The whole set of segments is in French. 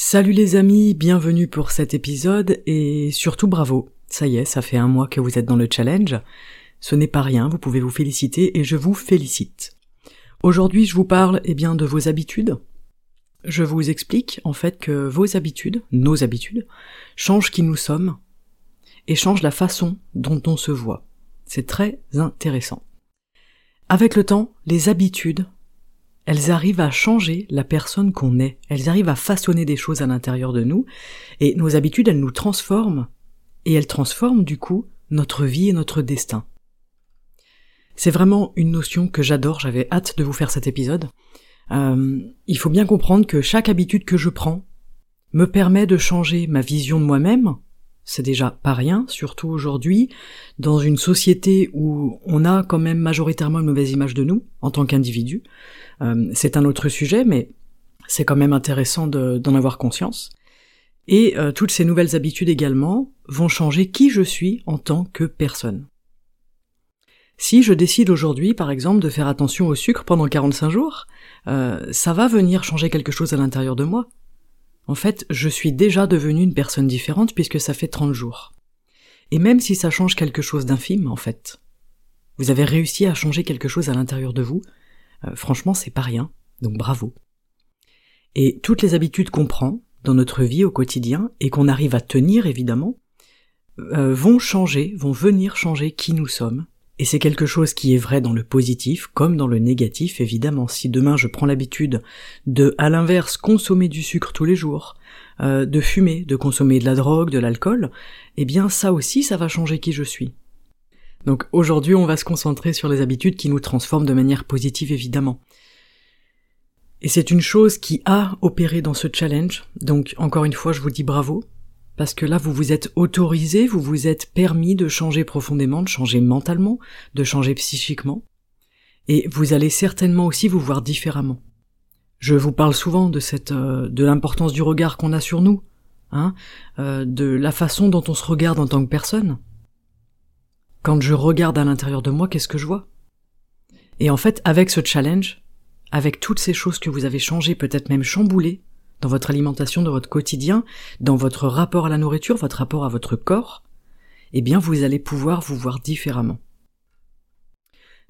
Salut les amis, bienvenue pour cet épisode et surtout bravo. Ça y est, ça fait un mois que vous êtes dans le challenge. Ce n'est pas rien, vous pouvez vous féliciter et je vous félicite. Aujourd'hui, je vous parle eh bien de vos habitudes. Je vous explique en fait que vos habitudes, nos habitudes, changent qui nous sommes et changent la façon dont on se voit. C'est très intéressant. Avec le temps, les habitudes elles arrivent à changer la personne qu'on est, elles arrivent à façonner des choses à l'intérieur de nous, et nos habitudes, elles nous transforment, et elles transforment du coup notre vie et notre destin. C'est vraiment une notion que j'adore, j'avais hâte de vous faire cet épisode. Euh, il faut bien comprendre que chaque habitude que je prends me permet de changer ma vision de moi-même, c'est déjà pas rien, surtout aujourd'hui, dans une société où on a quand même majoritairement une mauvaise image de nous, en tant qu'individu. Euh, c'est un autre sujet, mais c'est quand même intéressant d'en avoir conscience. Et euh, toutes ces nouvelles habitudes également vont changer qui je suis en tant que personne. Si je décide aujourd'hui, par exemple, de faire attention au sucre pendant 45 jours, euh, ça va venir changer quelque chose à l'intérieur de moi. En fait, je suis déjà devenue une personne différente puisque ça fait 30 jours. Et même si ça change quelque chose d'infime, en fait, vous avez réussi à changer quelque chose à l'intérieur de vous, euh, franchement, c'est pas rien, donc bravo. Et toutes les habitudes qu'on prend dans notre vie au quotidien et qu'on arrive à tenir évidemment, euh, vont changer, vont venir changer qui nous sommes et c'est quelque chose qui est vrai dans le positif comme dans le négatif, évidemment. Si demain je prends l'habitude de, à l'inverse, consommer du sucre tous les jours, euh, de fumer, de consommer de la drogue, de l'alcool, eh bien ça aussi, ça va changer qui je suis. Donc aujourd'hui, on va se concentrer sur les habitudes qui nous transforment de manière positive, évidemment. Et c'est une chose qui a opéré dans ce challenge, donc encore une fois, je vous dis bravo, parce que là, vous vous êtes autorisé, vous vous êtes permis de changer profondément, de changer mentalement, de changer psychiquement. Et vous allez certainement aussi vous voir différemment. Je vous parle souvent de cette, euh, de l'importance du regard qu'on a sur nous, hein, euh, de la façon dont on se regarde en tant que personne. Quand je regarde à l'intérieur de moi, qu'est-ce que je vois? Et en fait, avec ce challenge, avec toutes ces choses que vous avez changées, peut-être même chamboulées, dans votre alimentation, dans votre quotidien, dans votre rapport à la nourriture, votre rapport à votre corps, eh bien vous allez pouvoir vous voir différemment.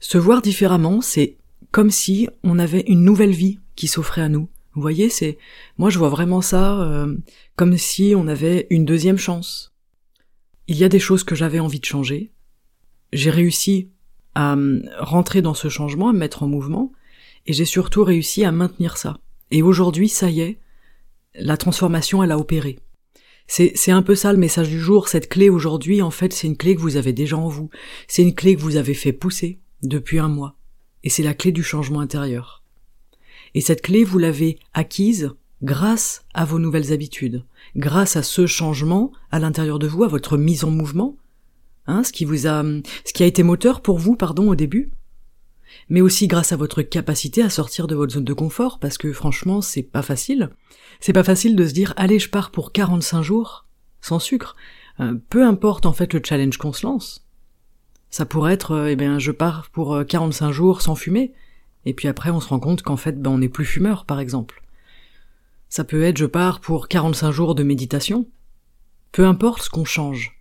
Se voir différemment, c'est comme si on avait une nouvelle vie qui s'offrait à nous. Vous voyez, c'est moi je vois vraiment ça euh, comme si on avait une deuxième chance. Il y a des choses que j'avais envie de changer. J'ai réussi à rentrer dans ce changement, à me mettre en mouvement, et j'ai surtout réussi à maintenir ça. Et aujourd'hui, ça y est, la transformation, elle a opéré. C'est un peu ça le message du jour. Cette clé aujourd'hui, en fait, c'est une clé que vous avez déjà en vous. C'est une clé que vous avez fait pousser depuis un mois. Et c'est la clé du changement intérieur. Et cette clé, vous l'avez acquise grâce à vos nouvelles habitudes, grâce à ce changement à l'intérieur de vous, à votre mise en mouvement, hein, ce qui vous a, ce qui a été moteur pour vous, pardon, au début, mais aussi grâce à votre capacité à sortir de votre zone de confort, parce que franchement, c'est pas facile. C'est pas facile de se dire, allez, je pars pour 45 jours, sans sucre. Euh, peu importe en fait le challenge qu'on se lance. Ça pourrait être, euh, eh bien, je pars pour 45 euh, jours sans fumer, et puis après on se rend compte qu'en fait, ben, on n'est plus fumeur, par exemple. Ça peut être, je pars pour 45 jours de méditation. Peu importe ce qu'on change.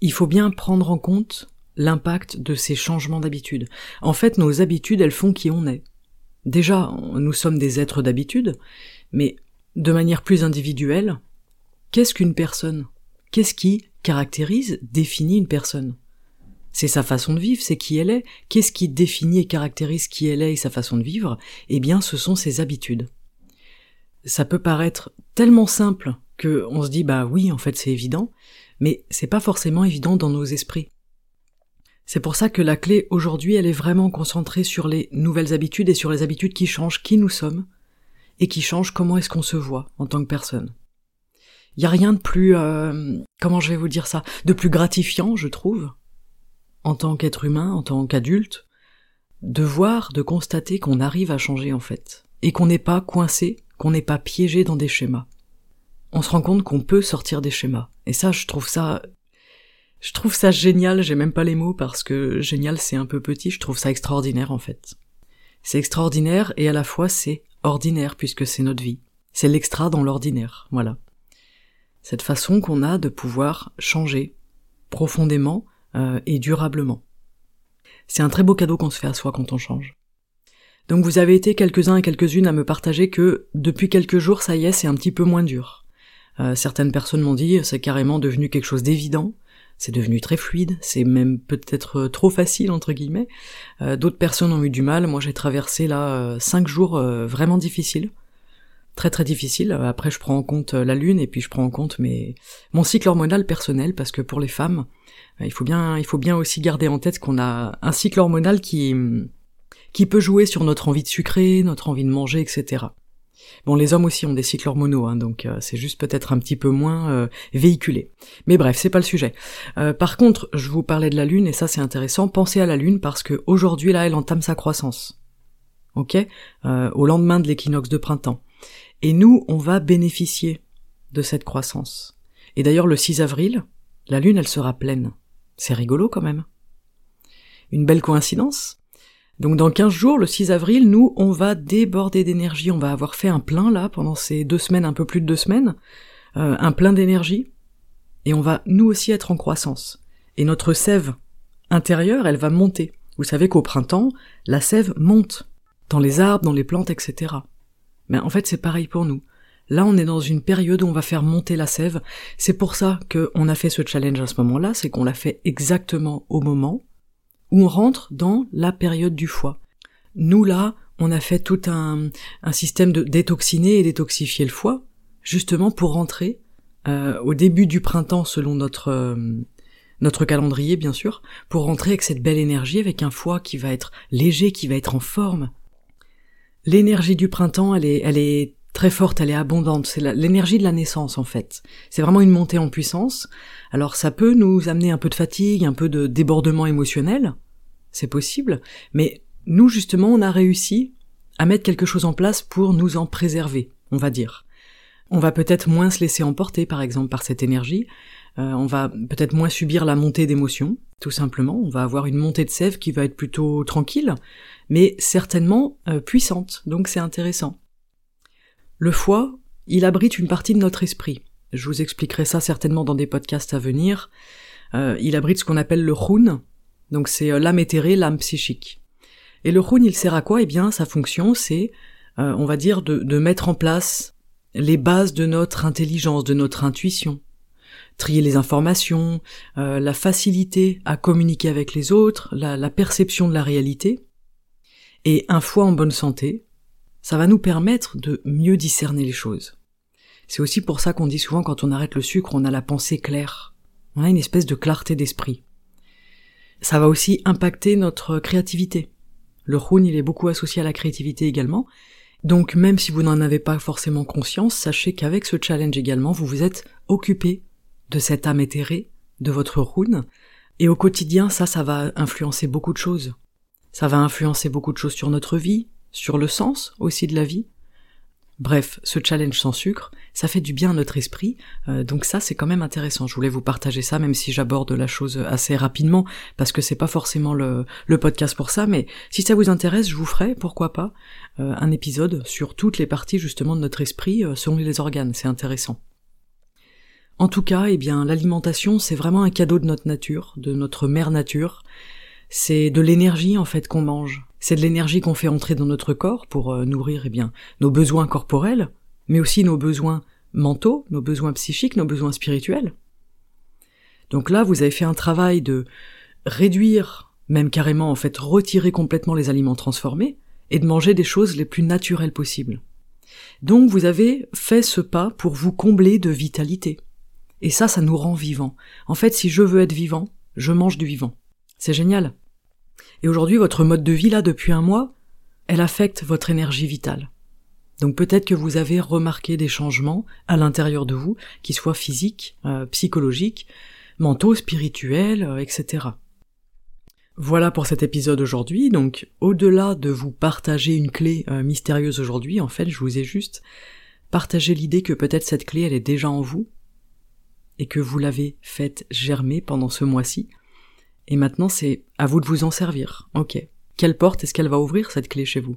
Il faut bien prendre en compte l'impact de ces changements d'habitude. En fait, nos habitudes, elles font qui on est. Déjà, nous sommes des êtres d'habitude, mais de manière plus individuelle, qu'est-ce qu'une personne? Qu'est-ce qui caractérise, définit une personne? C'est sa façon de vivre, c'est qui elle est. Qu'est-ce qui définit et caractérise qui elle est et sa façon de vivre? Eh bien, ce sont ses habitudes. Ça peut paraître tellement simple que on se dit bah oui, en fait c'est évident, mais c'est pas forcément évident dans nos esprits. C'est pour ça que la clé aujourd'hui, elle est vraiment concentrée sur les nouvelles habitudes et sur les habitudes qui changent qui nous sommes et qui changent comment est-ce qu'on se voit en tant que personne. Il y a rien de plus, euh, comment je vais vous dire ça, de plus gratifiant, je trouve, en tant qu'être humain, en tant qu'adulte, de voir, de constater qu'on arrive à changer en fait, et qu'on n'est pas coincé, qu'on n'est pas piégé dans des schémas. On se rend compte qu'on peut sortir des schémas. Et ça, je trouve ça je trouve ça génial, j'ai même pas les mots parce que génial c'est un peu petit, je trouve ça extraordinaire en fait. C'est extraordinaire et à la fois c'est ordinaire puisque c'est notre vie. C'est l'extra dans l'ordinaire, voilà. Cette façon qu'on a de pouvoir changer profondément euh, et durablement. C'est un très beau cadeau qu'on se fait à soi quand on change. Donc vous avez été quelques-uns et quelques-unes à me partager que depuis quelques jours, ça y est, c'est un petit peu moins dur. Euh, certaines personnes m'ont dit c'est carrément devenu quelque chose d'évident, c'est devenu très fluide, c'est même peut-être euh, trop facile entre guillemets. Euh, d'autres personnes ont eu du mal. Moi, j'ai traversé là cinq jours vraiment difficiles, très très difficiles. Après, je prends en compte la lune et puis je prends en compte mes mon cycle hormonal personnel parce que pour les femmes, il faut bien il faut bien aussi garder en tête qu'on a un cycle hormonal qui qui peut jouer sur notre envie de sucrer, notre envie de manger, etc. Bon, les hommes aussi ont des cycles hormonaux, hein, donc euh, c'est juste peut-être un petit peu moins euh, véhiculé. Mais bref, c'est pas le sujet. Euh, par contre, je vous parlais de la Lune, et ça c'est intéressant, pensez à la Lune parce que aujourd'hui là, elle entame sa croissance. Ok? Au lendemain de l'équinoxe de printemps. Et nous, on va bénéficier de cette croissance. Et d'ailleurs, le 6 avril, la Lune, elle sera pleine. C'est rigolo quand même. Une belle coïncidence? Donc dans 15 jours, le 6 avril, nous, on va déborder d'énergie, on va avoir fait un plein là pendant ces deux semaines, un peu plus de deux semaines, euh, un plein d'énergie, et on va nous aussi être en croissance. Et notre sève intérieure, elle va monter. Vous savez qu'au printemps, la sève monte, dans les arbres, dans les plantes, etc. Mais en fait, c'est pareil pour nous. Là, on est dans une période où on va faire monter la sève. C'est pour ça qu'on a fait ce challenge à ce moment-là, c'est qu'on l'a fait exactement au moment où on rentre dans la période du foie. Nous là, on a fait tout un, un système de détoxiner et détoxifier le foie, justement pour rentrer euh, au début du printemps selon notre euh, notre calendrier bien sûr, pour rentrer avec cette belle énergie, avec un foie qui va être léger, qui va être en forme. L'énergie du printemps, elle est, elle est très forte, elle est abondante. C'est l'énergie de la naissance en fait. C'est vraiment une montée en puissance. Alors ça peut nous amener un peu de fatigue, un peu de débordement émotionnel, c'est possible, mais nous justement on a réussi à mettre quelque chose en place pour nous en préserver, on va dire. On va peut-être moins se laisser emporter par exemple par cette énergie, euh, on va peut-être moins subir la montée d'émotions, tout simplement, on va avoir une montée de sève qui va être plutôt tranquille, mais certainement euh, puissante, donc c'est intéressant. Le foie, il abrite une partie de notre esprit. Je vous expliquerai ça certainement dans des podcasts à venir. Euh, il abrite ce qu'on appelle le Khun, donc c'est euh, l'âme éthérée, l'âme psychique. Et le Khun, il sert à quoi? Eh bien, sa fonction, c'est, euh, on va dire, de, mettre en place les bases de notre intelligence, de notre intuition. Trier les informations, la facilité à communiquer avec les autres, la perception de la réalité. Et un foie en bonne santé, ça va nous permettre de mieux discerner les choses. C'est aussi pour ça qu'on dit souvent quand on arrête le sucre, on a la pensée claire. On a une espèce de clarté d'esprit. Ça va aussi impacter notre créativité. Le Khun, il est beaucoup associé à la créativité également. Donc même si vous n'en avez pas forcément conscience, sachez qu'avec ce challenge également, vous vous êtes occupé de cette âme éthérée, de votre Khun, et au quotidien, ça, ça va influencer beaucoup de choses. Ça va influencer beaucoup de choses sur notre vie, sur le sens aussi de la vie. Bref, ce challenge sans sucre, ça fait du bien à notre esprit, euh, donc ça c'est quand même intéressant. Je voulais vous partager ça, même si j'aborde la chose assez rapidement, parce que c'est pas forcément le, podcast pour ça, mais si ça vous intéresse, je vous ferai, pourquoi pas, euh, un épisode sur toutes les parties justement de notre esprit euh, selon les organes, c'est intéressant. En tout cas, eh bien, l'alimentation, c'est vraiment un cadeau de notre nature, de notre mère nature. C'est de l'énergie en fait qu'on mange. C'est de l'énergie qu'on fait entrer dans notre corps pour euh, nourrir eh bien nos besoins corporels, mais aussi nos besoins mentaux, nos besoins psychiques, nos besoins spirituels. Donc là, vous avez fait un travail de réduire, même carrément en fait retirer complètement les aliments transformés et de manger des choses les plus naturelles possibles. Donc vous avez fait ce pas pour vous combler de vitalité. Et ça, ça nous rend vivants. En fait, si je veux être vivant, je mange du vivant. C'est génial. Et aujourd'hui, votre mode de vie là, depuis un mois, elle affecte votre énergie vitale. Donc peut-être que vous avez remarqué des changements à l'intérieur de vous, qui soient physiques, euh, psychologiques, mentaux, spirituels, euh, etc. Voilà pour cet épisode aujourd'hui. Donc au-delà de vous partager une clé euh, mystérieuse aujourd'hui, en fait, je vous ai juste partagé l'idée que peut-être cette clé, elle est déjà en vous, et que vous l'avez faite germer pendant ce mois-ci, et maintenant, c'est à vous de vous en servir. Ok. Quelle porte est-ce qu'elle va ouvrir, cette clé, chez vous?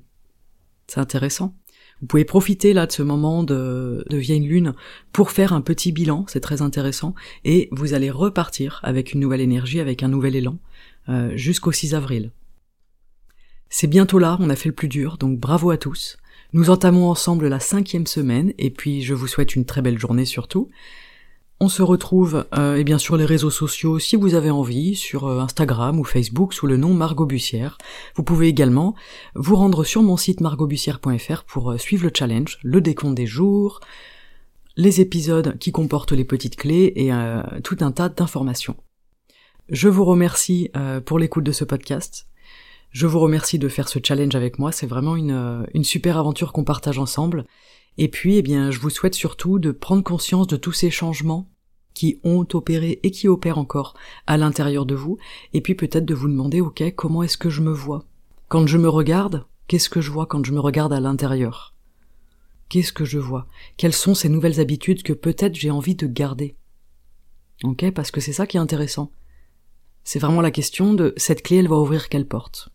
C'est intéressant. Vous pouvez profiter là de ce moment de, de vieille lune pour faire un petit bilan, c'est très intéressant, et vous allez repartir avec une nouvelle énergie, avec un nouvel élan, euh, jusqu'au 6 avril. C'est bientôt là, on a fait le plus dur, donc bravo à tous. Nous entamons ensemble la cinquième semaine, et puis je vous souhaite une très belle journée surtout. On se retrouve euh, et bien sur les réseaux sociaux si vous avez envie, sur euh, Instagram ou Facebook sous le nom Margot Bussière. Vous pouvez également vous rendre sur mon site margotbussière.fr pour euh, suivre le challenge, le décompte des jours, les épisodes qui comportent les petites clés et euh, tout un tas d'informations. Je vous remercie pour l'écoute de ce podcast. Je vous remercie de faire ce challenge avec moi, c'est vraiment une, une super aventure qu'on partage ensemble. Et puis, eh bien, je vous souhaite surtout de prendre conscience de tous ces changements qui ont opéré et qui opèrent encore à l'intérieur de vous, et puis peut-être de vous demander, ok, comment est-ce que je me vois? Quand je me regarde, qu'est-ce que je vois quand je me regarde à l'intérieur? Qu'est-ce que je vois? Quelles sont ces nouvelles habitudes que peut-être j'ai envie de garder? Ok, parce que c'est ça qui est intéressant. C'est vraiment la question de cette clé, elle va ouvrir quelle porte?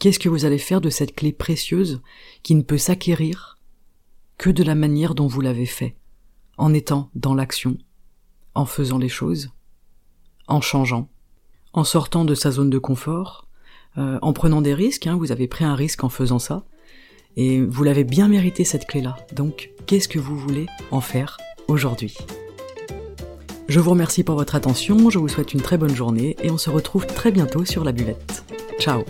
Qu'est-ce que vous allez faire de cette clé précieuse qui ne peut s'acquérir que de la manière dont vous l'avez fait, en étant dans l'action, en faisant les choses, en changeant, en sortant de sa zone de confort, euh, en prenant des risques, hein, vous avez pris un risque en faisant ça, et vous l'avez bien mérité cette clé-là. Donc, qu'est-ce que vous voulez en faire aujourd'hui? Je vous remercie pour votre attention, je vous souhaite une très bonne journée, et on se retrouve très bientôt sur la buvette. Ciao